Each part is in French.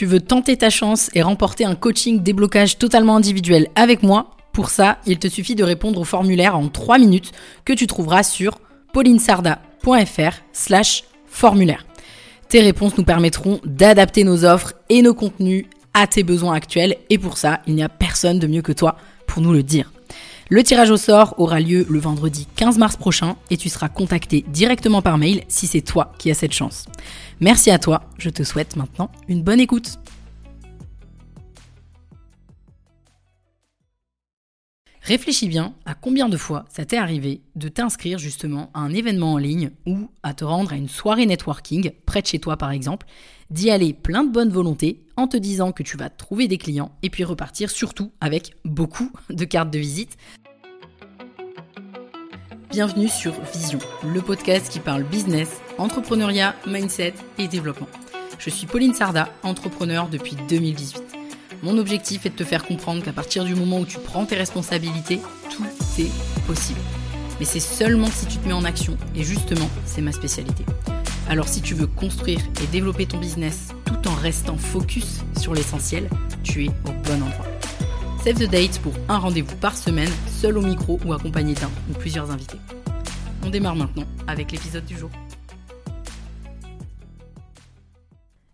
Tu veux tenter ta chance et remporter un coaching déblocage totalement individuel avec moi Pour ça, il te suffit de répondre au formulaire en 3 minutes que tu trouveras sur paulinesarda.fr slash formulaire. Tes réponses nous permettront d'adapter nos offres et nos contenus à tes besoins actuels et pour ça, il n'y a personne de mieux que toi pour nous le dire. Le tirage au sort aura lieu le vendredi 15 mars prochain et tu seras contacté directement par mail si c'est toi qui as cette chance. Merci à toi, je te souhaite maintenant une bonne écoute. Réfléchis bien à combien de fois ça t'est arrivé de t'inscrire justement à un événement en ligne ou à te rendre à une soirée networking près de chez toi par exemple, d'y aller plein de bonne volonté en te disant que tu vas trouver des clients et puis repartir surtout avec beaucoup de cartes de visite. Bienvenue sur Vision, le podcast qui parle business, entrepreneuriat, mindset et développement. Je suis Pauline Sarda, entrepreneur depuis 2018. Mon objectif est de te faire comprendre qu'à partir du moment où tu prends tes responsabilités, tout est possible. Mais c'est seulement si tu te mets en action, et justement, c'est ma spécialité. Alors si tu veux construire et développer ton business tout en restant focus sur l'essentiel, tu es au bon endroit. Save the date pour un rendez-vous par semaine, seul au micro ou accompagné d'un ou plusieurs invités. On démarre maintenant avec l'épisode du jour.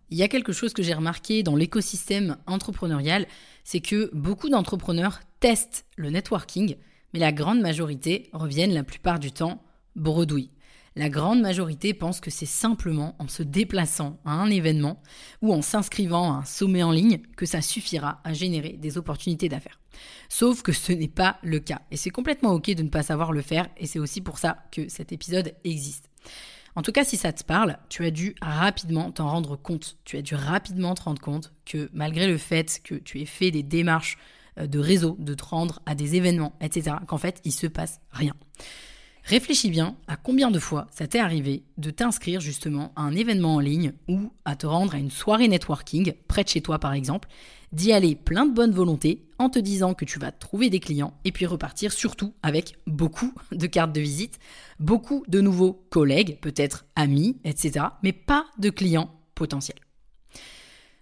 Il y a quelque chose que j'ai remarqué dans l'écosystème entrepreneurial, c'est que beaucoup d'entrepreneurs testent le networking, mais la grande majorité reviennent la plupart du temps bredouilles. La grande majorité pense que c'est simplement en se déplaçant à un événement ou en s'inscrivant à un sommet en ligne que ça suffira à générer des opportunités d'affaires. Sauf que ce n'est pas le cas. Et c'est complètement ok de ne pas savoir le faire et c'est aussi pour ça que cet épisode existe. En tout cas, si ça te parle, tu as dû rapidement t'en rendre compte. Tu as dû rapidement te rendre compte que malgré le fait que tu aies fait des démarches euh, de réseau, de te rendre à des événements, etc., qu'en fait, il se passe rien. Réfléchis bien à combien de fois ça t'est arrivé de t'inscrire justement à un événement en ligne ou à te rendre à une soirée networking près de chez toi par exemple, d'y aller plein de bonne volonté en te disant que tu vas trouver des clients et puis repartir surtout avec beaucoup de cartes de visite, beaucoup de nouveaux collègues, peut-être amis, etc., mais pas de clients potentiels.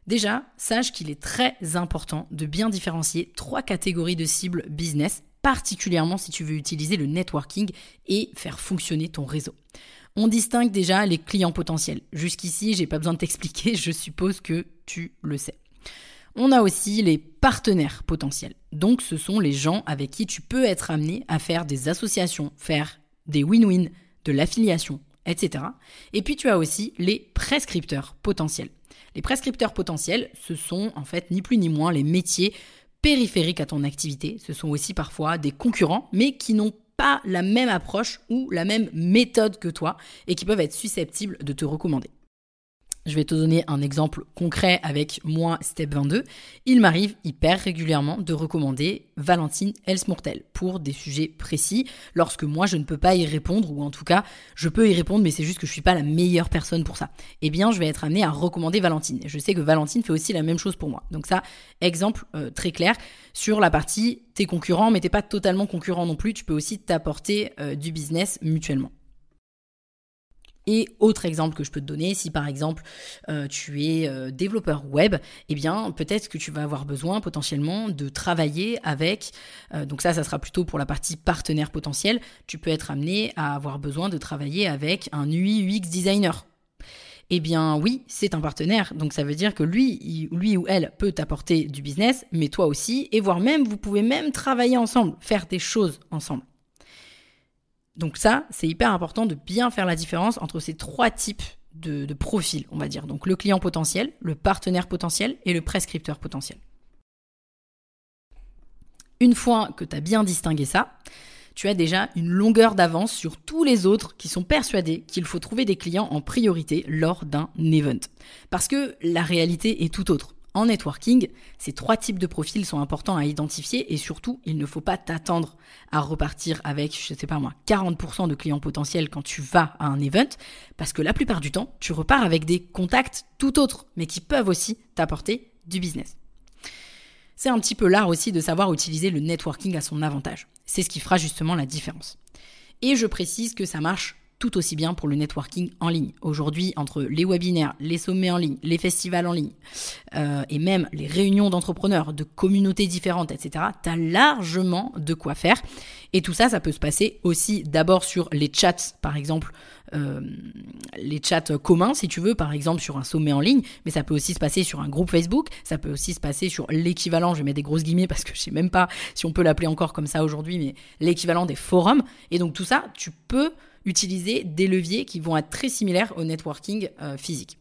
Déjà, sache qu'il est très important de bien différencier trois catégories de cibles business particulièrement si tu veux utiliser le networking et faire fonctionner ton réseau. On distingue déjà les clients potentiels. Jusqu'ici, j'ai pas besoin de t'expliquer, je suppose que tu le sais. On a aussi les partenaires potentiels. Donc ce sont les gens avec qui tu peux être amené à faire des associations, faire des win-win, de l'affiliation, etc. Et puis tu as aussi les prescripteurs potentiels. Les prescripteurs potentiels, ce sont en fait ni plus ni moins les métiers périphériques à ton activité. Ce sont aussi parfois des concurrents, mais qui n'ont pas la même approche ou la même méthode que toi et qui peuvent être susceptibles de te recommander. Je vais te donner un exemple concret avec moi, Step 22. Il m'arrive hyper régulièrement de recommander Valentine Elsmourtel pour des sujets précis lorsque moi je ne peux pas y répondre ou en tout cas je peux y répondre mais c'est juste que je suis pas la meilleure personne pour ça. Eh bien, je vais être amené à recommander Valentine. Je sais que Valentine fait aussi la même chose pour moi. Donc ça, exemple euh, très clair sur la partie tes concurrents mais t'es pas totalement concurrent non plus, tu peux aussi t'apporter euh, du business mutuellement. Et autre exemple que je peux te donner, si par exemple euh, tu es euh, développeur web, eh bien peut-être que tu vas avoir besoin potentiellement de travailler avec, euh, donc ça ça sera plutôt pour la partie partenaire potentiel, tu peux être amené à avoir besoin de travailler avec un UI UX designer. Eh bien oui, c'est un partenaire, donc ça veut dire que lui, lui ou elle peut t'apporter du business, mais toi aussi, et voire même vous pouvez même travailler ensemble, faire des choses ensemble. Donc ça, c'est hyper important de bien faire la différence entre ces trois types de, profils, on va dire. Donc le client potentiel, le partenaire potentiel et le prescripteur potentiel. Une fois que tu as bien distingué ça, tu as déjà une longueur d'avance sur tous les autres qui sont persuadés qu'il faut trouver des clients en priorité lors d'un event. Parce que la réalité est tout autre. En networking, ces trois types de profils sont importants à identifier et surtout, il ne faut pas t'attendre à repartir avec, je sais pas moi, 40% de clients potentiels quand tu vas à un event, parce que la plupart du temps, tu repars avec des contacts tout autres, mais qui peuvent aussi t'apporter du business. C'est un petit peu l'art aussi de savoir utiliser le networking à son avantage. C'est ce qui fera justement la différence. Et je précise que ça marche tout aussi bien pour le networking en ligne. Aujourd'hui, entre les webinaires, les sommets en ligne, les festivals en ligne, euh, et même les réunions d'entrepreneurs, de communautés différentes, etc., tu as largement de quoi faire. Et tout ça, ça peut se passer aussi d'abord sur les chats, par exemple, euh, les chats communs, si tu veux, par exemple sur un sommet en ligne, mais ça peut aussi se passer sur un groupe Facebook, ça peut aussi se passer sur l'équivalent, je vais mettre des grosses guillemets parce que je sais même pas si on peut l'appeler encore comme ça aujourd'hui, mais l'équivalent des forums. Et donc tout ça, tu peux utiliser des leviers qui vont être très similaires au networking euh, physique.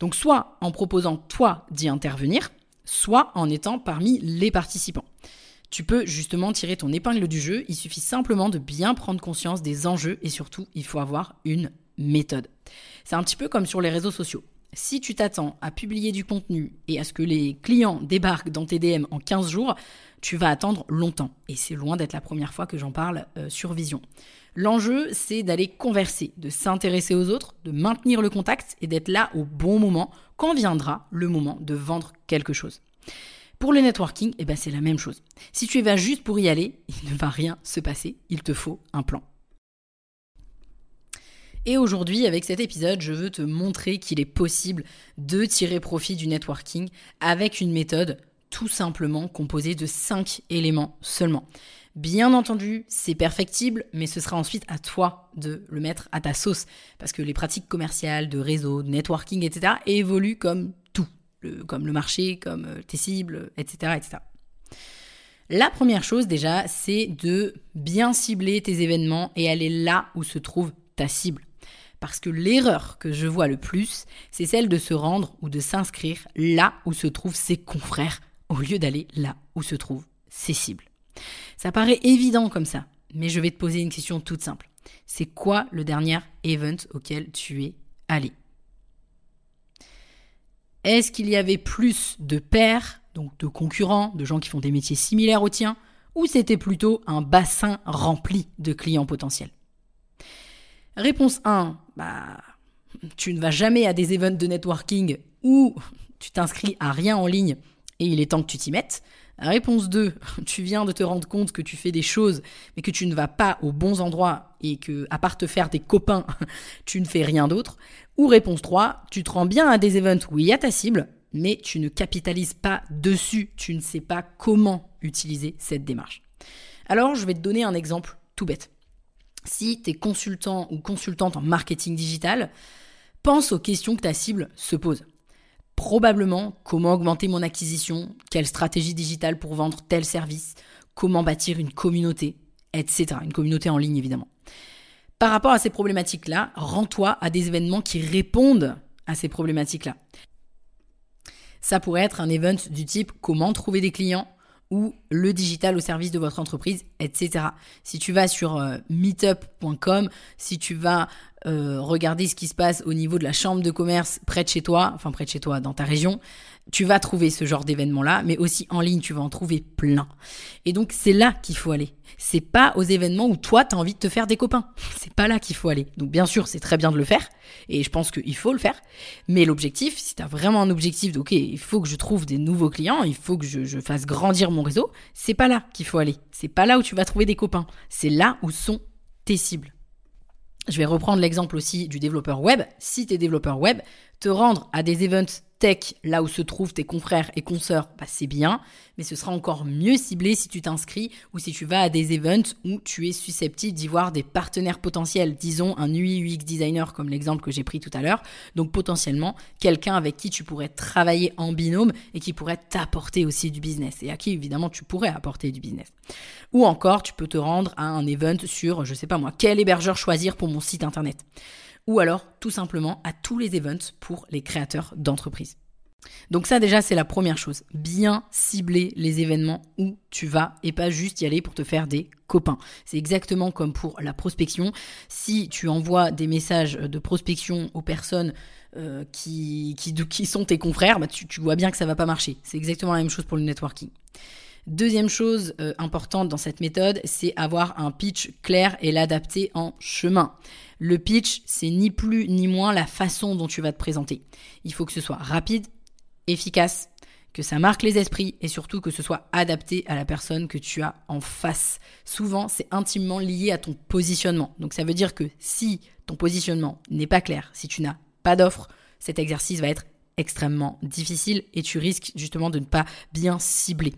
Donc soit en proposant toi d'y intervenir, soit en étant parmi les participants. Tu peux justement tirer ton épingle du jeu, il suffit simplement de bien prendre conscience des enjeux et surtout il faut avoir une méthode. C'est un petit peu comme sur les réseaux sociaux. Si tu t'attends à publier du contenu et à ce que les clients débarquent dans tes DM en 15 jours, tu vas attendre longtemps. Et c'est loin d'être la première fois que j'en parle euh, sur Vision. L'enjeu, c'est d'aller converser, de s'intéresser aux autres, de maintenir le contact et d'être là au bon moment quand viendra le moment de vendre quelque chose. Pour le networking, eh ben c'est la même chose. Si tu y vas juste pour y aller, il ne va rien se passer, il te faut un plan. Et aujourd'hui, avec cet épisode, je veux te montrer qu'il est possible de tirer profit du networking avec une méthode tout simplement composée de 5 éléments seulement. Bien entendu, c'est perfectible, mais ce sera ensuite à toi de le mettre à ta sauce. Parce que les pratiques commerciales, de réseau, de networking, etc. évoluent comme tout. comme le marché, comme euh, tes cibles, etc., etc. La première chose déjà, c'est de bien cibler tes événements et aller là où se trouve ta cible. Parce que l'erreur que je vois le plus, c'est celle de se rendre ou de s'inscrire là où se trouvent ses confrères, au lieu d'aller là où se trouvent ses cibles. Ça paraît évident comme ça, mais je vais te poser une question toute simple. C'est quoi le dernier event auquel tu es allé? Est-ce qu'il y avait plus de pairs, donc de concurrents, de gens qui font des métiers similaires aux tiens, ou c'était plutôt un bassin rempli de clients potentiels? Réponse 1, bah, tu ne vas jamais à des events de networking ou tu t'inscris à rien en ligne et il est temps que tu t'y mettes. Réponse 2, tu viens de te rendre compte que tu fais des choses, mais que tu ne vas pas aux bons endroits et que, à part te faire des copains, tu ne fais rien d'autre. Ou réponse 3, tu te rends bien à des events où il y a ta cible, mais tu ne capitalises pas dessus, tu ne sais pas comment utiliser cette démarche. Alors, je vais te donner un exemple tout bête. Si tu es consultant ou consultante en marketing digital, pense aux questions que ta cible se pose probablement comment augmenter mon acquisition, quelle stratégie digitale pour vendre tel service, comment bâtir une communauté, etc. Une communauté en ligne évidemment. Par rapport à ces problématiques-là, rends-toi à des événements qui répondent à ces problématiques-là. Ça pourrait être un event du type comment trouver des clients ou le digital au service de votre entreprise, etc. Si tu vas sur euh, meetup.com, si tu vas euh, regarder ce qui se passe au niveau de la chambre de commerce près de chez toi, enfin près de chez toi, dans ta région, tu vas trouver ce genre d'événement-là, mais aussi en ligne, tu vas en trouver plein. Et donc c'est là qu'il faut aller. C'est pas aux événements où toi tu as envie de te faire des copains. C'est pas là qu'il faut aller. Donc bien sûr, c'est très bien de le faire et je pense qu'il faut le faire, mais l'objectif, si tu as vraiment un objectif de OK, il faut que je trouve des nouveaux clients, il faut que je, je fasse grandir mon réseau, c'est pas là qu'il faut aller. C'est pas là où tu vas trouver des copains. C'est là où sont tes cibles. Je vais reprendre l'exemple aussi du développeur web. Si tu es développeur web, te rendre à des events tech, là où se trouvent tes confrères et consoeurs, bah, c'est bien, mais ce sera encore mieux ciblé si tu t'inscris ou si tu vas à des events où tu es susceptible d'y voir des partenaires potentiels, disons un UI UX designer comme l'exemple que j'ai pris tout à l'heure, donc potentiellement quelqu'un avec qui tu pourrais travailler en binôme et qui pourrait t'apporter aussi du business et à qui évidemment tu pourrais apporter du business. Ou encore, tu peux te rendre à un event sur, je sais pas moi, quel hébergeur choisir pour mon site internet ou alors tout simplement à tous les events pour les créateurs d'entreprises. Donc ça déjà c'est la première chose, bien cibler les événements où tu vas et pas juste y aller pour te faire des copains. C'est exactement comme pour la prospection. Si tu envoies des messages de prospection aux personnes euh, qui, qui, sont tes confrères, bah tu, tu vois bien que ça va pas marcher. C'est exactement la même chose pour le networking. Deuxième chose euh, importante dans cette méthode, c'est avoir un pitch clair et l'adapter en chemin. Le pitch, c'est ni plus ni moins la façon dont tu vas te présenter. Il faut que ce soit rapide, efficace, que ça marque les esprits et surtout que ce soit adapté à la personne que tu as en face. Souvent, c'est intimement lié à ton positionnement. Donc ça veut dire que si ton positionnement n'est pas clair, si tu n'as pas d'offre, cet exercice va être extrêmement difficile et tu risques justement de ne pas bien cibler.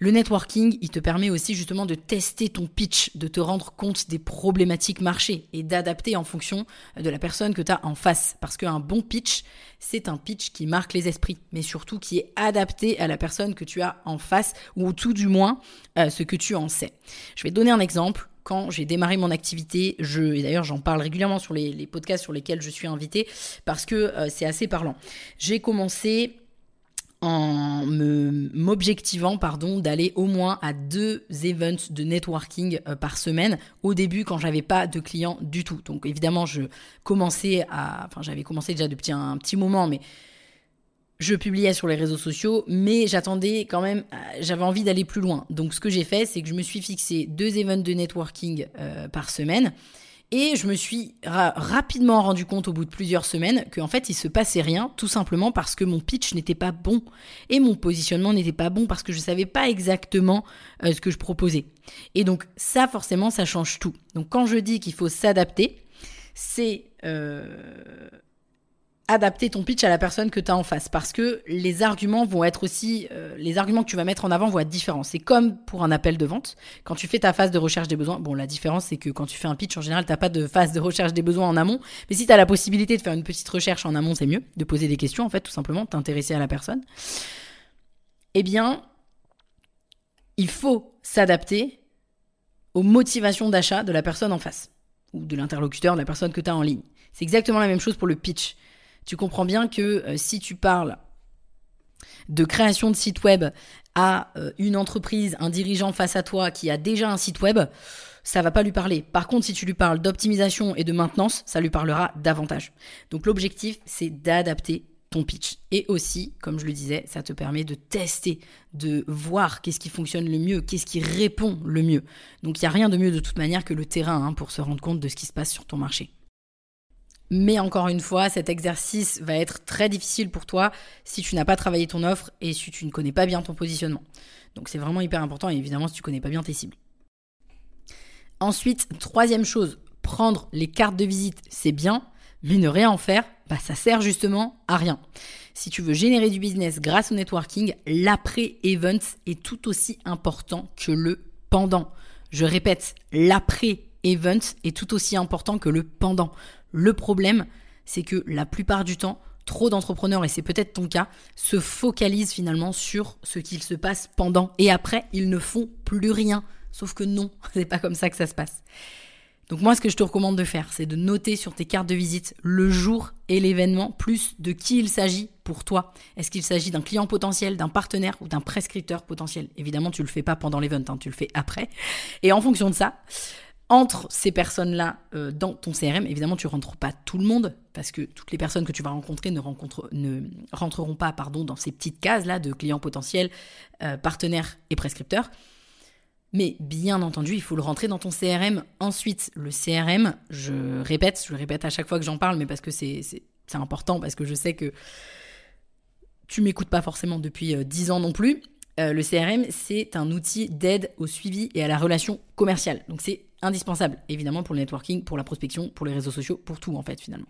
Le networking, il te permet aussi justement de tester ton pitch, de te rendre compte des problématiques marché et d'adapter en fonction de la personne que tu as en face. Parce qu'un bon pitch, c'est un pitch qui marque les esprits, mais surtout qui est adapté à la personne que tu as en face, ou tout du moins euh, ce que tu en sais. Je vais donner un exemple quand j'ai démarré mon activité, je, et d'ailleurs j'en parle régulièrement sur les, podcasts sur lesquels je suis invitée, parce que euh, c'est assez parlant. J'ai commencé en m'objectivant pardon d'aller au moins à deux events de networking euh, par semaine au début quand j'avais pas de clients du tout. Donc évidemment, je commençais à enfin j'avais commencé déjà depuis un, petit moment mais je publiais sur les réseaux sociaux, mais j'attendais quand même, euh, j'avais envie d'aller plus loin. Donc ce que j'ai fait, c'est que je me suis fixé deux events de networking euh, par semaine. Et je me suis rapidement rendu compte au bout de plusieurs semaines qu'en fait il se passait rien, tout simplement parce que mon pitch n'était pas bon et mon positionnement n'était pas bon parce que je ne savais pas exactement euh, ce que je proposais. Et donc ça forcément ça change tout. Donc quand je dis qu'il faut s'adapter, c'est euh, adapter ton pitch à la personne que tu as en face parce que les arguments vont être aussi euh, les arguments que tu vas mettre en avant vont être différents. C'est comme pour un appel de vente, quand tu fais ta phase de recherche des besoins, bon la différence c'est que quand tu fais un pitch en général, tu pas de phase de recherche des besoins en amont, mais si tu as la possibilité de faire une petite recherche en amont, c'est mieux, de poser des questions en fait tout simplement, t'intéresser à la personne. Eh bien, il faut s'adapter aux motivations d'achat de la personne en face ou de l'interlocuteur, de la personne que tu as en ligne. C'est exactement la même chose pour le pitch tu comprends bien que euh, si tu parles de création de site web à euh, une entreprise, un dirigeant face à toi qui a déjà un site web, ça va pas lui parler. Par contre, si tu lui parles d'optimisation et de maintenance, ça lui parlera davantage. Donc l'objectif, c'est d'adapter ton pitch. Et aussi, comme je le disais, ça te permet de tester, de voir qu'est-ce qui fonctionne le mieux, qu'est-ce qui répond le mieux. Donc il n'y a rien de mieux de toute manière que le terrain hein, pour se rendre compte de ce qui se passe sur ton marché. Mais encore une fois, cet exercice va être très difficile pour toi si tu n'as pas travaillé ton offre et si tu ne connais pas bien ton positionnement. Donc c'est vraiment hyper important et évidemment si tu connais pas bien tes cibles. Ensuite, troisième chose, prendre les cartes de visite, c'est bien, mais ne rien en faire, bah, ça sert justement à rien. Si tu veux générer du business grâce au networking, l'après-event est tout aussi important que le pendant. Je répète, l'après-event est tout aussi important que le pendant. Le problème, c'est que la plupart du temps, trop d'entrepreneurs, et c'est peut-être ton cas, se focalisent finalement sur ce qu'il se passe pendant et après, ils ne font plus rien. Sauf que non, c'est pas comme ça que ça se passe. Donc moi, ce que je te recommande de faire, c'est de noter sur tes cartes de visite le jour et l'événement, plus de qui il s'agit pour toi. Est-ce qu'il s'agit d'un client potentiel, d'un partenaire ou d'un prescripteur potentiel? Évidemment, tu le fais pas pendant l'event, hein, tu le fais après. Et en fonction de ça, entre ces personnes-là euh, dans ton CRM, évidemment, tu ne rentres pas tout le monde, parce que toutes les personnes que tu vas rencontrer ne, ne rentreront pas pardon, dans ces petites cases-là de clients potentiels, euh, partenaires et prescripteurs. Mais bien entendu, il faut le rentrer dans ton CRM. Ensuite, le CRM, je répète, je le répète à chaque fois que j'en parle, mais parce que c'est important, parce que je sais que tu m'écoutes pas forcément depuis euh, dix ans non plus. le CRM, c'est un outil d'aide au suivi et à la relation commerciale. Donc c'est indispensable, évidemment, pour le networking, pour la prospection, pour les réseaux sociaux, pour tout, en fait, finalement.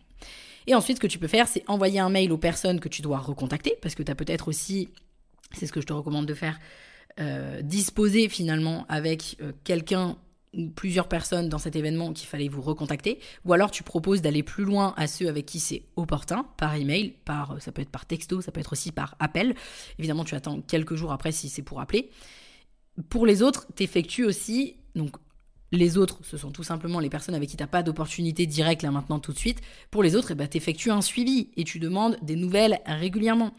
Et ensuite, ce que tu peux faire, c'est envoyer un mail aux personnes que tu dois recontacter, parce que tu as peut-être aussi, c'est ce que je te recommande de faire, euh, disposer finalement avec euh, quelqu'un ou plusieurs personnes dans cet événement qu'il fallait vous recontacter, ou alors tu proposes d'aller plus loin à ceux avec qui c'est opportun, par email, par, ça peut être par texto, ça peut être aussi par appel. Évidemment, tu attends quelques jours après si c'est pour appeler. Pour les autres, tu effectues aussi donc les autres, ce sont tout simplement les personnes avec qui tu n'as pas d'opportunité directe là maintenant tout de suite. Pour les autres, eh ben, un suivi et tu demandes des nouvelles régulièrement.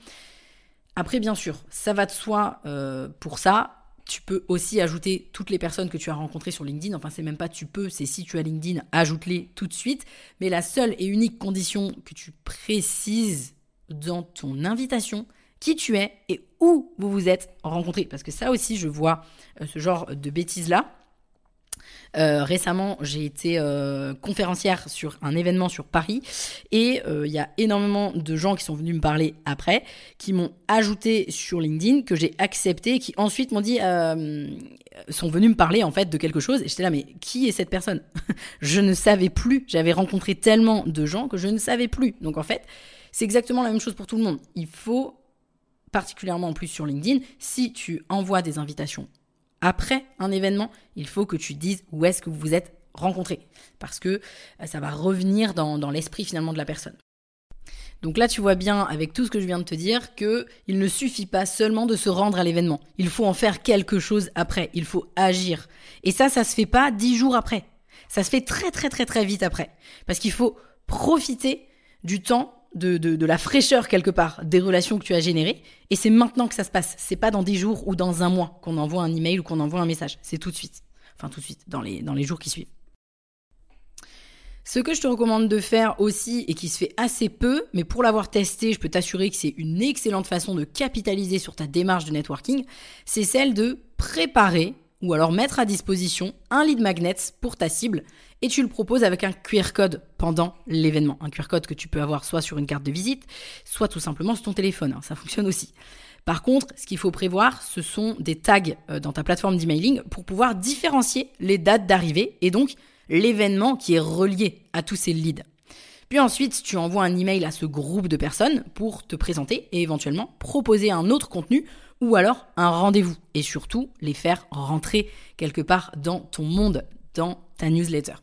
Après, bien sûr, ça va de soi euh, pour ça. Tu peux aussi ajouter toutes les personnes que tu as rencontrées sur LinkedIn. Enfin, c'est même pas tu peux, c'est si tu as LinkedIn, ajoute-les tout de suite. Mais la seule et unique condition que tu précises dans ton invitation, qui tu es et où vous vous êtes rencontrés. Parce que ça aussi, je vois euh, ce genre de bêtises-là Euh, récemment, j'ai été euh, conférencière sur un événement sur Paris et euh, il y a énormément de gens qui sont venus me parler après, qui m'ont ajouté sur LinkedIn, que j'ai accepté, qui ensuite m'ont dit, sont venus me parler en fait de quelque chose et j'étais là, mais qui est cette personne? Je ne savais plus, j'avais rencontré tellement de gens que je ne savais plus. Donc en fait, c'est exactement la même chose pour tout le monde. Il faut, particulièrement en plus sur LinkedIn, si tu envoies des invitations après un événement, il faut que tu dises où est-ce que vous vous êtes rencontrés. Parce que euh, ça va revenir dans, l'esprit finalement de la personne. Donc là, tu vois bien, avec tout ce que je viens de te dire, que il ne suffit pas seulement de se rendre à l'événement. Il faut en faire quelque chose après. Il faut agir. Et ça, ça se fait pas dix jours après. Ça se fait très très très très vite après. Parce qu'il faut profiter du temps de, la fraîcheur quelque part des relations que tu as générées. Et c'est maintenant que ça se passe. C'est pas dans des jours ou dans un mois qu'on envoie un email ou qu'on envoie un message. C'est tout de suite. Enfin, tout de suite, dans les, dans les jours qui suivent. Ce que je te recommande de faire aussi, et qui se fait assez peu, mais pour l'avoir testé, je peux t'assurer que c'est une excellente façon de capitaliser sur ta démarche de networking, c'est celle de préparer ou alors mettre à disposition un lead magnet pour ta cible et tu le proposes avec un QR code pendant l'événement. Un QR code que tu peux avoir soit sur une carte de visite, soit tout simplement sur ton téléphone. Hein. ça fonctionne aussi. Par contre, ce qu'il faut prévoir, ce sont des tags euh, dans ta plateforme d'emailing pour pouvoir différencier les dates d'arrivée et donc l'événement qui est relié à tous ces leads. Puis ensuite, tu envoies un email à ce groupe de personnes pour te présenter et éventuellement proposer un autre contenu ou alors un rendez-vous et surtout les faire rentrer quelque part dans ton monde, dans ta newsletter.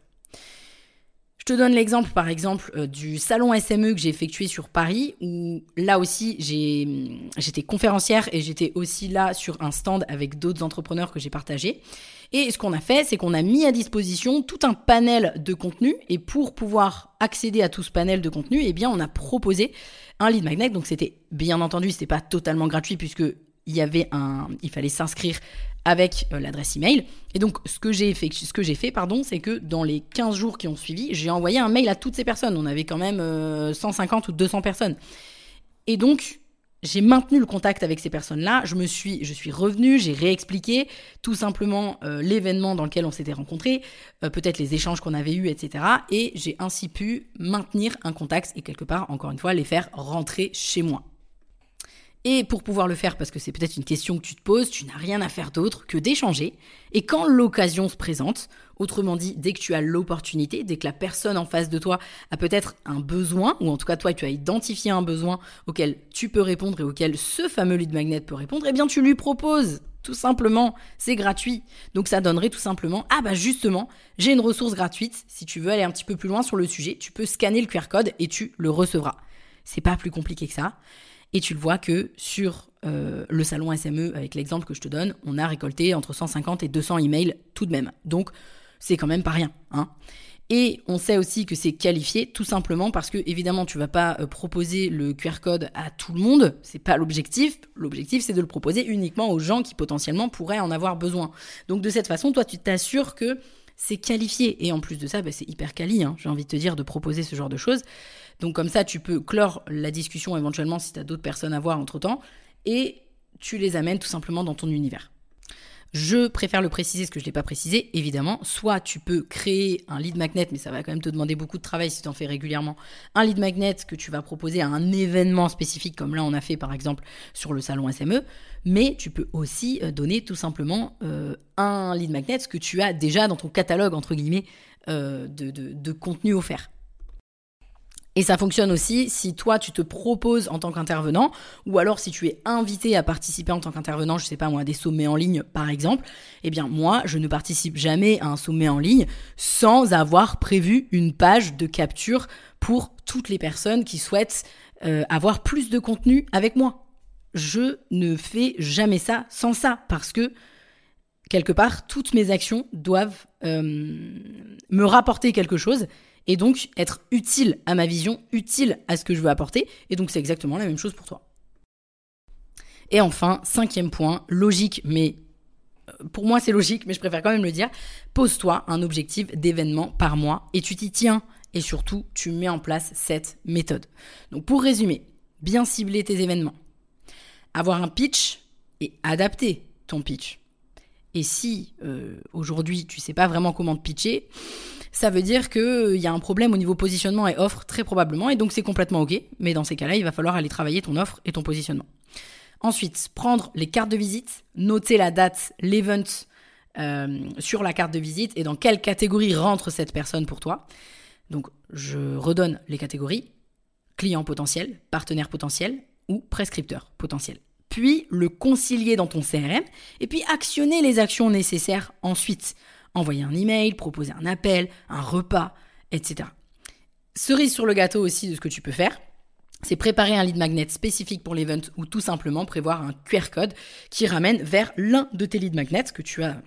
Je te donne l'exemple, par exemple, euh, du salon SME que j'ai effectué sur Paris, où là aussi, j'étais conférencière et j'étais aussi là sur un stand avec d'autres entrepreneurs que j'ai partagé. Et ce qu'on a fait, c'est qu'on a mis à disposition tout un panel de contenu. Et pour pouvoir accéder à tout ce panel de contenu, eh bien, on a proposé un lead magnet. Donc, c'était bien entendu, c'était pas totalement gratuit puisque il y avait un, il fallait s'inscrire avec euh, l'adresse email. Et donc, ce que j'ai fait, ce que j'ai fait, pardon, c'est que dans les 15 jours qui ont suivi, j'ai envoyé un mail à toutes ces personnes. On avait quand même 150 euh, ou 200 personnes. Et donc, j'ai maintenu le contact avec ces personnes-là. Je me suis, je suis revenue, j'ai réexpliqué tout simplement euh, l'événement dans lequel on s'était rencontrés, peut-être les échanges qu'on avait eus, etc. Et j'ai ainsi pu maintenir un contact et quelque part, encore une fois, les faire rentrer chez moi. Et pour pouvoir le faire, parce que c'est peut-être une question que tu te poses, tu n'as rien à faire d'autre que d'échanger. Et quand l'occasion se présente, autrement dit, dès que tu as l'opportunité, dès que la personne en face de toi a peut-être un besoin, ou en tout cas toi tu as identifié un besoin auquel tu peux répondre et auquel ce fameux lead magnet peut répondre, eh bien tu lui proposes tout simplement, c'est gratuit. Donc ça donnerait tout simplement, ah bah justement, j'ai une ressource gratuite, si tu veux aller un petit peu plus loin sur le sujet, tu peux scanner le QR code et tu le recevras. C'est pas plus compliqué que ça. Et tu le vois que sur euh, le salon SME, avec l'exemple que je te donne, on a récolté entre 150 et 200 emails tout de même. Donc, c'est quand même pas rien. Hein. Et on sait aussi que c'est qualifié tout simplement parce que évidemment tu vas pas euh, proposer le QR code à tout le monde, c'est pas l'objectif. L'objectif c'est de le proposer uniquement aux gens qui potentiellement pourraient en avoir besoin. Donc de cette façon, toi tu t'assures que c'est qualifié et en plus de ça, bah, c'est hyper quali. Hein, j'ai envie de te dire de proposer ce genre de choses. Donc comme ça, tu peux clore la discussion éventuellement si tu as d'autres personnes à voir entre-temps, et tu les amènes tout simplement dans ton univers. Je préfère le préciser, ce que je ne l'ai pas précisé, évidemment. Soit tu peux créer un lead magnet, mais ça va quand même te demander beaucoup de travail si tu en fais régulièrement. Un lead magnet que tu vas proposer à un événement spécifique, comme là on a fait par exemple sur le salon SME. Mais tu peux aussi euh, donner tout simplement euh, un lead magnet que tu as déjà dans ton catalogue, entre guillemets, euh, de, de contenu offert. Et ça fonctionne aussi si toi tu te proposes en tant qu'intervenant ou alors si tu es invité à participer en tant qu'intervenant, je sais pas moi, à des sommets en ligne par exemple. Eh bien moi, je ne participe jamais à un sommet en ligne sans avoir prévu une page de capture pour toutes les personnes qui souhaitent euh, avoir plus de contenu avec moi. Je ne fais jamais ça sans ça parce que quelque part toutes mes actions doivent euh, me rapporter quelque chose et donc être utile à ma vision, utile à ce que je veux apporter. Et donc c'est exactement la même chose pour toi. Et enfin, cinquième point, logique, mais euh, pour moi c'est logique, mais je préfère quand même le dire, pose-toi un objectif d'événement par mois et tu t'y tiens. Et surtout, tu mets en place cette méthode. Donc pour résumer, bien cibler tes événements, avoir un pitch et adapter ton pitch, Et si euh, aujourd'hui tu sais pas vraiment comment te pitcher, ça veut dire qu'il euh, y a un problème au niveau positionnement et offre très probablement, et donc c'est complètement ok. Mais dans ces cas-là, il va falloir aller travailler ton offre et ton positionnement. Ensuite, prendre les cartes de visite, noter la date, l'event euh, sur la carte de visite et dans quelle catégorie rentre cette personne pour toi. Donc, je redonne les catégories client potentiel, partenaire potentiel ou prescripteur potentiel. Puis le concilier dans ton CRM et puis actionner les actions nécessaires ensuite. Envoyer un email, proposer un appel, un repas, etc. Cerise sur le gâteau aussi de ce que tu peux faire, c'est préparer un lead magnet spécifique pour l'event ou tout simplement prévoir un QR code qui ramène vers l'un de tes lead magnets que tu as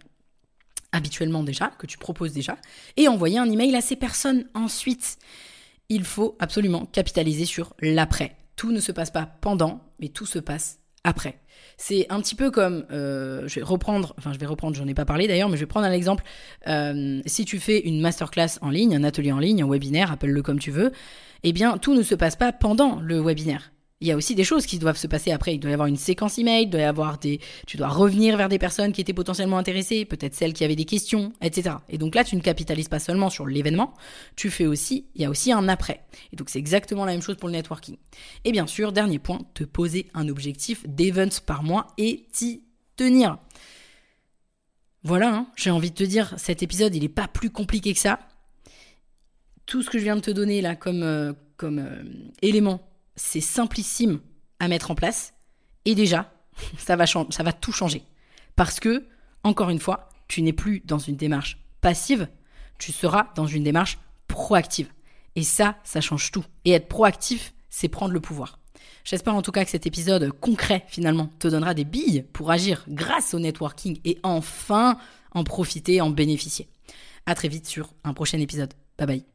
habituellement déjà, que tu proposes déjà, et envoyer un email à ces personnes ensuite. Il faut absolument capitaliser sur l'après. Tout ne se passe pas pendant, mais tout se passe après. C'est un petit peu comme, euh, je vais reprendre, enfin je vais reprendre, j'en ai pas parlé d'ailleurs, mais je vais prendre un exemple. Euh, si tu fais une masterclass en ligne, un atelier en ligne, un webinaire, appelle-le comme tu veux, eh bien tout ne se passe pas pendant le webinaire il y a aussi des choses qui doivent se passer après. Il doit y avoir une séquence email, il doit y avoir des, tu dois revenir vers des personnes qui étaient potentiellement intéressées, peut-être celles qui avaient des questions, etc. Et donc là, tu ne capitalises pas seulement sur l'événement, tu fais aussi, il y a aussi un après. Et donc c'est exactement la même chose pour le networking. Et bien sûr, dernier point, te poser un objectif d'events par mois et t'y tenir. Voilà, hein, j'ai envie de te dire, cet épisode, il n'est pas plus compliqué que ça. Tout ce que je viens de te donner là comme, euh, comme euh, élément c'est simplissime à mettre en place. Et déjà, ça va, ça va tout changer. Parce que, encore une fois, tu n'es plus dans une démarche passive, tu seras dans une démarche proactive. Et ça, ça change tout. Et être proactif, c'est prendre le pouvoir. J'espère en tout cas que cet épisode concret, finalement, te donnera des billes pour agir grâce au networking et enfin en profiter, en bénéficier. À très vite sur un prochain épisode. Bye bye.